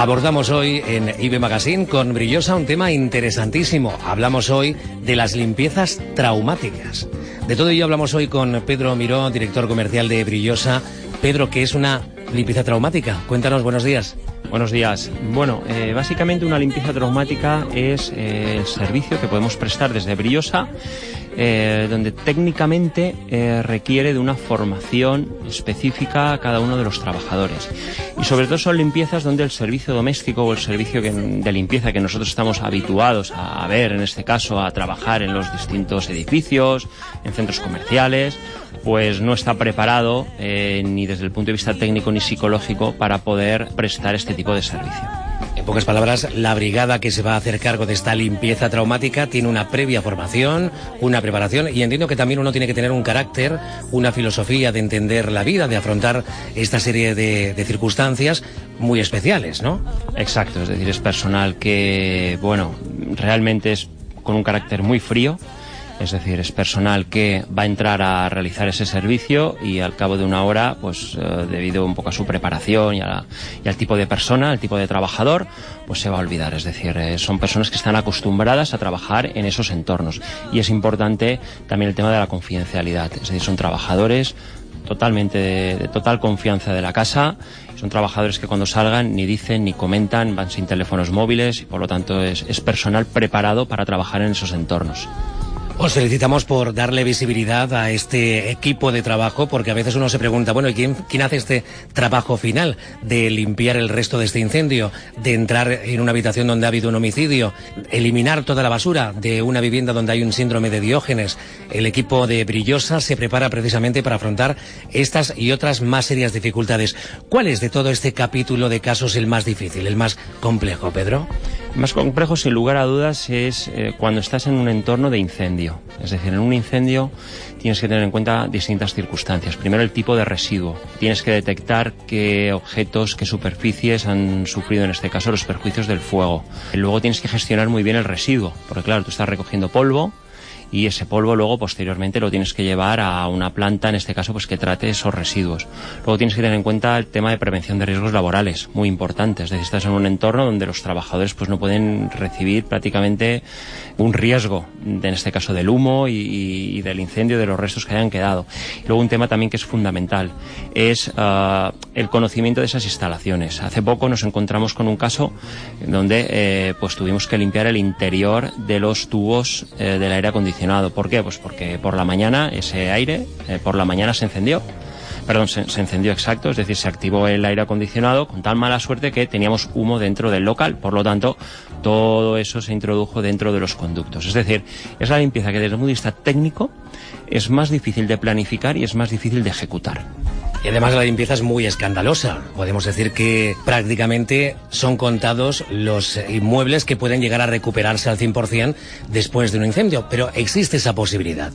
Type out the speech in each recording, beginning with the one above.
Abordamos hoy en IBE Magazine con Brillosa un tema interesantísimo. Hablamos hoy de las limpiezas traumáticas. De todo ello hablamos hoy con Pedro Miró, director comercial de Brillosa. Pedro, ¿qué es una limpieza traumática? Cuéntanos, buenos días. Buenos días. Bueno, eh, básicamente una limpieza traumática es eh, el servicio que podemos prestar desde Brillosa eh, donde técnicamente requiere de una formación específica a cada uno de los trabajadores. Y sobre todo son limpiezas donde el servicio doméstico o el servicio de limpieza que nosotros estamos habituados a, ver, en este caso, a trabajar en los distintos edificios, en centros comerciales, pues no está preparado eh, ni desde el punto de vista técnico ni psicológico para poder prestar este tipo de servicio. En pocas palabras, la brigada que se va a hacer cargo de esta limpieza traumática tiene una previa formación, una preparación y entiendo que también uno tiene que tener un carácter, una filosofía de entender la vida, de afrontar esta serie de, de circunstancias muy especiales, ¿no? Exacto, es decir, es personal que, bueno, realmente es con un carácter muy frío, es decir, es personal que va a entrar a realizar ese servicio y al cabo de una hora, pues eh, debido un poco a su preparación y, al tipo de persona, al tipo de trabajador, pues se va a olvidar. Es decir, eh, son personas que están acostumbradas a trabajar en esos entornos. Y es importante también el tema de la confidencialidad. Es decir, son trabajadores totalmente de, total confianza de la casa. Son trabajadores que cuando salgan ni dicen ni comentan, van sin teléfonos móviles y por lo tanto es personal preparado para trabajar en esos entornos. Os felicitamos por darle visibilidad a este equipo de trabajo, porque a veces uno se pregunta, bueno, ¿y quién, quién hace este trabajo final de limpiar el resto de este incendio, de entrar en una habitación donde ha habido un homicidio, eliminar toda la basura de una vivienda donde hay un síndrome de Diógenes? El equipo de Brillosa se prepara precisamente para afrontar estas y otras más serias dificultades. ¿Cuál es de todo este capítulo de casos el más difícil, el más complejo, Pedro? Más complejo, sin lugar a dudas, es eh, cuando estás en un entorno de incendio. Es decir, en un incendio tienes que tener en cuenta distintas circunstancias. Primero, el tipo de residuo. Tienes que detectar qué objetos, qué superficies han sufrido, en este caso, los perjuicios del fuego. Luego tienes que gestionar muy bien el residuo, porque claro, tú estás recogiendo polvo, y ese polvo luego posteriormente lo tienes que llevar a una planta, en este caso, pues que trate esos residuos. Luego tienes que tener en cuenta el tema de prevención de riesgos laborales, muy importante. Es decir, estás en un entorno donde los trabajadores pues no pueden recibir prácticamente un riesgo, en este caso del humo y, del incendio, de los restos que hayan quedado. luego un tema también que es fundamental es ah, el conocimiento de esas instalaciones. Hace poco nos encontramos con un caso donde eh, pues tuvimos que limpiar el interior de los tubos eh, del aire acondicionado ¿Por qué? Pues porque por la mañana ese aire, eh, por la mañana se encendió. Perdón, se, encendió exacto, es decir, se activó el aire acondicionado con tal mala suerte que teníamos humo dentro del local. Por lo tanto, todo eso se introdujo dentro de los conductos. Es decir, es la limpieza que desde el punto de vista técnico es más difícil de planificar y es más difícil de ejecutar. Y además la limpieza es muy escandalosa. Podemos decir que prácticamente son contados los inmuebles que pueden llegar a recuperarse al 100% después de un incendio, pero existe esa posibilidad.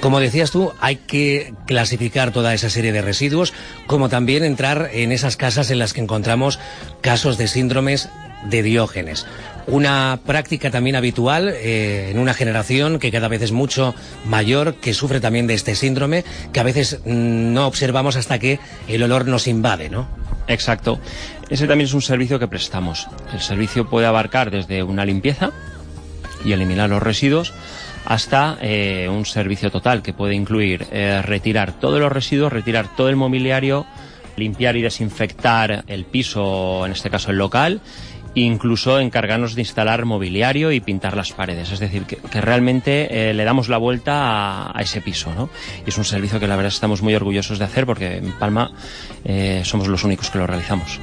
Como decías tú, hay que clasificar toda esa serie de residuos, como también entrar en esas casas en las que encontramos casos de síndromes de Diógenes una práctica también habitual eh, en una generación que cada vez es mucho mayor, que sufre también de este síndrome, que a veces mm, no observamos hasta que el olor nos invade, ¿no? Exacto. Ese también es un servicio que prestamos. El servicio puede abarcar desde una limpieza y eliminar los residuos hasta eh, un servicio total que puede incluir eh, retirar todos los residuos, retirar todo el mobiliario, limpiar y desinfectar el piso, en este caso el local, incluso encargarnos de instalar mobiliario y pintar las paredes. Es decir, que, realmente eh, le damos la vuelta a, ese piso. ¿no? Y es un servicio que la verdad estamos muy orgullosos de hacer porque en Palma eh, somos los únicos que lo realizamos.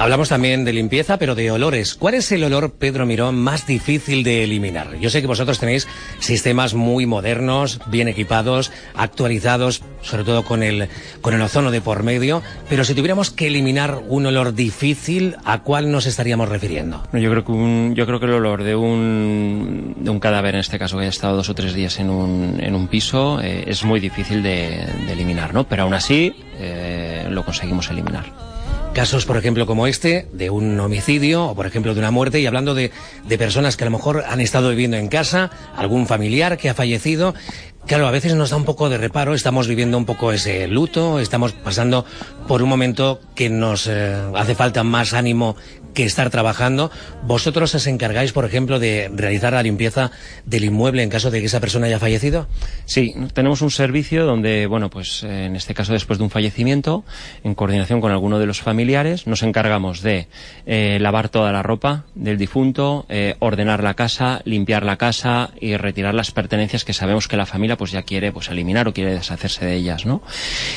Hablamos también de limpieza, pero de olores. ¿Cuál es el olor, Pedro Mirón, más difícil de eliminar? Yo sé que vosotros tenéis sistemas muy modernos, bien equipados, actualizados, sobre todo con el, con el ozono de por medio, pero si tuviéramos que eliminar un olor difícil, ¿a cuál nos estaríamos refiriendo? Yo creo que, un, yo creo que el olor de un, de un cadáver, en este caso, que haya estado dos o tres días en un, en un piso, eh, es muy difícil de, eliminar, ¿no? Pero aún así, eh, lo conseguimos eliminar. Casos, por ejemplo, como este, de un homicidio o, por ejemplo, de una muerte, y hablando de, de personas que a lo mejor han estado viviendo en casa, algún familiar que ha fallecido, Claro, a veces nos da un poco de reparo, estamos viviendo un poco ese luto, estamos pasando por un momento que nos eh, hace falta más ánimo que estar trabajando. ¿Vosotros os encargáis, por ejemplo, de realizar la limpieza del inmueble en caso de que esa persona haya fallecido? Sí, tenemos un servicio donde, bueno, pues en este caso después de un fallecimiento, en coordinación con alguno de los familiares, nos encargamos de eh, lavar toda la ropa del difunto, eh, ordenar la casa, limpiar la casa y retirar las pertenencias que sabemos que la familia pues ya quiere pues eliminar o quiere deshacerse de ellas, ¿no?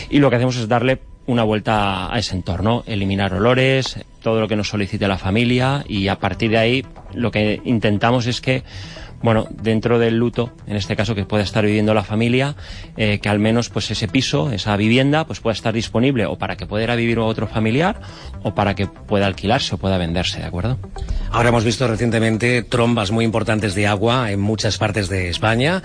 Y lo que hacemos es darle una vuelta a ese entorno, eliminar olores, todo lo que nos solicite la familia y a partir de ahí lo que intentamos es que bueno, dentro del luto, en este caso que pueda estar viviendo la familia, eh, que al menos pues ese piso, esa vivienda, pues pueda estar disponible o para que pueda vivir otro familiar o para que pueda alquilarse o pueda venderse, ¿de acuerdo? Ahora hemos visto recientemente trombas muy importantes de agua en muchas partes de España.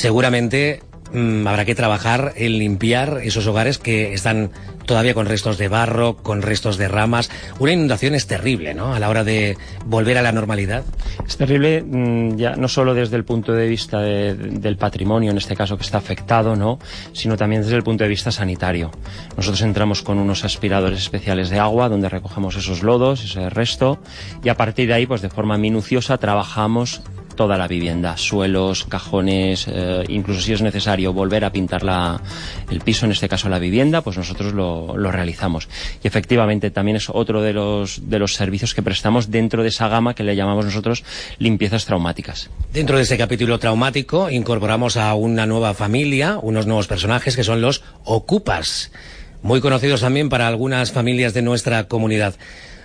Seguramente Mm, habrá que trabajar en limpiar esos hogares que están todavía con restos de barro, con restos de ramas. Una inundación es terrible, ¿no? A la hora de volver a la normalidad. Es terrible, mm, ya no solo desde el punto de vista del patrimonio, en este caso que está afectado, ¿no? Sino también desde el punto de vista sanitario. Nosotros entramos con unos aspiradores especiales de agua donde recogemos esos lodos, ese resto, y a partir de ahí, pues de forma minuciosa, trabajamos toda la vivienda, suelos, cajones, eh, incluso si es necesario volver a pintar la, el piso, en este caso la vivienda, pues nosotros lo, lo, realizamos. Y efectivamente también es otro de los, de los servicios que prestamos dentro de esa gama que le llamamos nosotros limpiezas traumáticas. Dentro de ese capítulo traumático incorporamos a una nueva familia, unos nuevos personajes que son los ocupas, muy conocidos también para algunas familias de nuestra comunidad.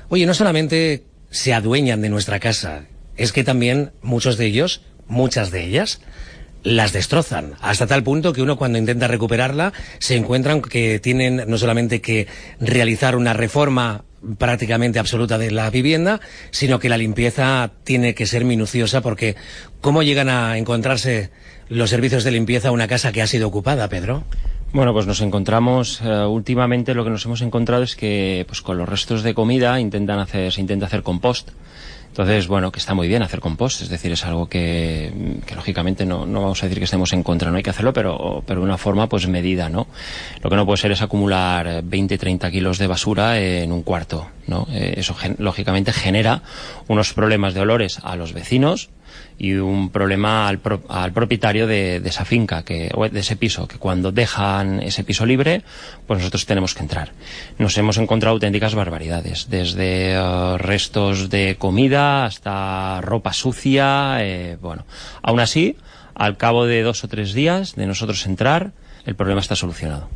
Oye, no solamente se adueñan de nuestra casa, es que también muchos de ellos, muchas de ellas, las destrozan, hasta tal punto que uno cuando intenta recuperarla se encuentran que tienen no solamente que realizar una reforma prácticamente absoluta de la vivienda, sino que la limpieza tiene que ser minuciosa porque ¿cómo llegan a encontrarse los servicios de limpieza a una casa que ha sido ocupada, Pedro? Bueno, pues nos encontramos, uh, últimamente lo que nos hemos encontrado es que pues con los restos de comida intentan hacer, se intenta hacer compost. Entonces, bueno, que está muy bien hacer compost, es decir, es algo que, que lógicamente no, no, vamos a decir que estemos en contra, no hay que hacerlo, pero, pero de una forma pues medida, ¿no? Lo que no puede ser es acumular 20, 30 kilos de basura en un cuarto, ¿no? Eh, eso lógicamente genera unos problemas de olores a los vecinos, y un problema al, pro, al propietario de, esa finca, que, o de ese piso, que cuando dejan ese piso libre, pues nosotros tenemos que entrar. Nos hemos encontrado auténticas barbaridades, desde uh, restos de comida hasta ropa sucia, eh, bueno. Aún así, al cabo de dos o tres días de nosotros entrar, el problema está solucionado.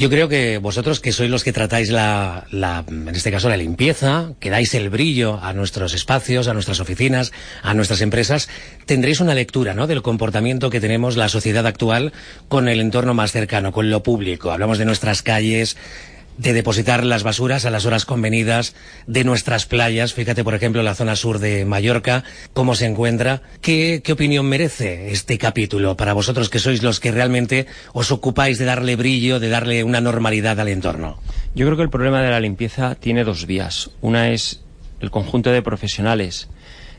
Yo creo que vosotros que sois los que tratáis la, la, en este caso la limpieza, que dais el brillo a nuestros espacios, a nuestras oficinas, a nuestras empresas, tendréis una lectura, ¿no? Del comportamiento que tenemos la sociedad actual con el entorno más cercano, con lo público. Hablamos de nuestras calles, de depositar las basuras a las horas convenidas de nuestras playas. Fíjate, por ejemplo, la zona sur de Mallorca, cómo se encuentra. ¿Qué, ¿Qué, opinión merece este capítulo para vosotros que sois los que realmente os ocupáis de darle brillo, de darle una normalidad al entorno? Yo creo que el problema de la limpieza tiene dos vías. Una es el conjunto de profesionales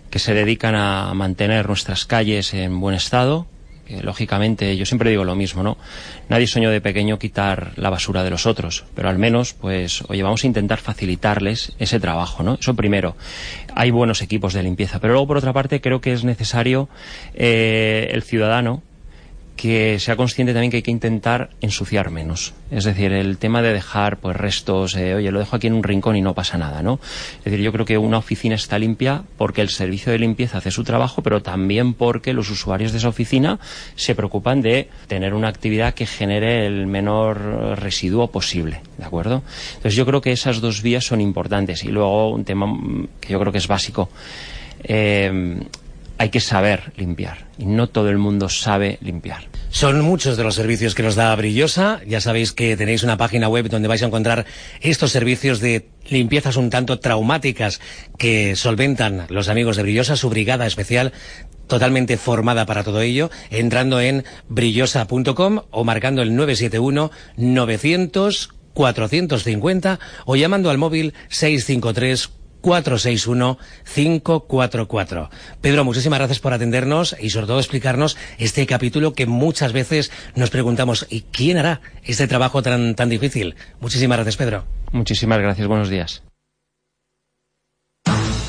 que se dedican a mantener nuestras calles en buen estado, que lógicamente yo siempre digo lo mismo, ¿no? Nadie soñó de pequeño quitar la basura de los otros, pero al menos, pues, oye, vamos a intentar facilitarles ese trabajo, ¿no? Eso primero. Hay buenos equipos de limpieza, pero luego por otra parte creo que es necesario eh, el ciudadano que sea consciente también que hay que intentar ensuciar menos. Es decir, el tema de dejar pues restos, eh, oye, lo dejo aquí en un rincón y no pasa nada, ¿no? Es decir, yo creo que una oficina está limpia porque el servicio de limpieza hace su trabajo, pero también porque los usuarios de esa oficina se preocupan de tener una actividad que genere el menor residuo posible, ¿de acuerdo? Entonces yo creo que esas dos vías son importantes y luego un tema que yo creo que es básico. Eh, hay que saber limpiar y no todo el mundo sabe limpiar. Son muchos de los servicios que nos da Brillosa. Ya sabéis que tenéis una página web donde vais a encontrar estos servicios de limpiezas un tanto traumáticas que solventan los amigos de Brillosa, su brigada especial totalmente formada para todo ello, entrando en brillosa.com o marcando el 971 900 450 o llamando al móvil 653 461-544. Pedro, muchísimas gracias por atendernos y sobre todo explicarnos este capítulo que muchas veces nos preguntamos, ¿y quién hará este trabajo tan, tan difícil? Muchísimas gracias, Pedro. Muchísimas gracias, buenos días.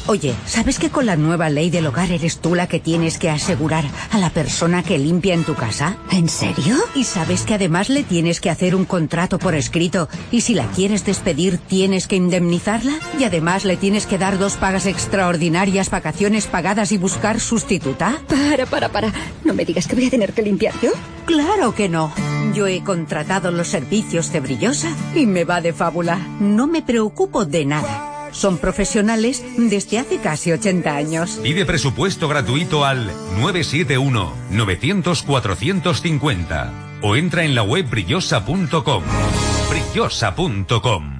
Oye, ¿sabes que con la nueva ley del hogar eres tú la que tienes que asegurar a la persona que limpia en tu casa? ¿En serio? ¿Y sabes que además le tienes que hacer un contrato por escrito y si la quieres despedir tienes que indemnizarla? Y además le tienes que dar dos pagas extraordinarias, vacaciones pagadas y buscar sustituta? Para, para, para. No me digas que voy a tener que limpiar yo. Claro que no. Yo he contratado los servicios de Brillosa y me va de fábula. No me preocupo de nada. Son profesionales desde hace casi 80 años. Pide presupuesto gratuito al 971-900-450 o entra en la web brillosa.com. brillosa.com